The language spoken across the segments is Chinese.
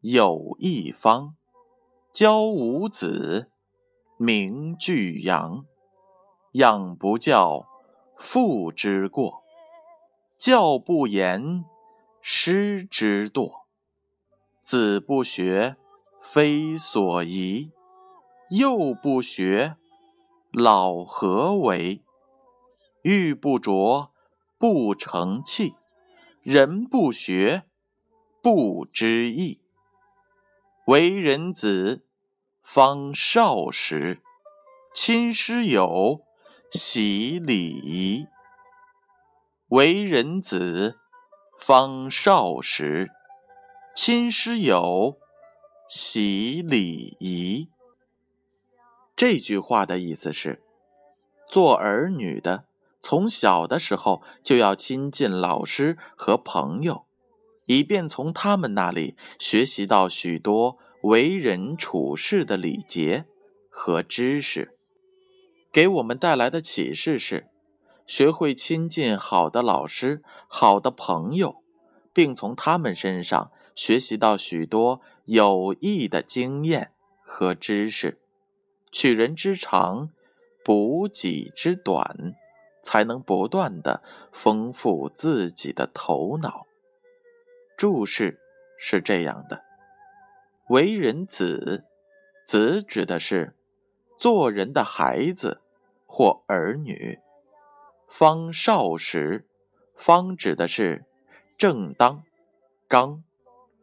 有一方，教五子，名俱扬。养不教，父之过；教不严，师之惰。子不学，非所宜；幼不学，老何为？玉不琢，不成器；人不学，不知义。为人子，方少时，亲师友，习礼仪。为人子，方少时，亲师友，习礼仪。这句话的意思是，做儿女的，从小的时候就要亲近老师和朋友。以便从他们那里学习到许多为人处事的礼节和知识，给我们带来的启示是：学会亲近好的老师、好的朋友，并从他们身上学习到许多有益的经验和知识。取人之长，补己之短，才能不断的丰富自己的头脑。注释是这样的：为人子，子指的是做人的孩子或儿女；方少时，方指的是正当、刚、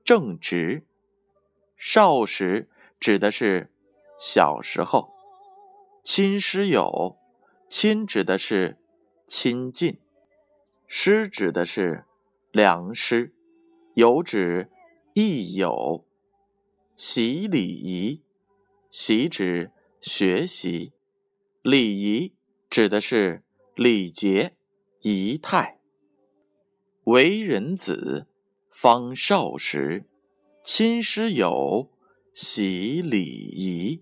正直；少时指的是小时候；亲师友，亲指的是亲近；师指的是良师。有指益友，习礼仪，习指学习，礼仪指的是礼节仪态。为人子，方少时，亲师友，习礼仪。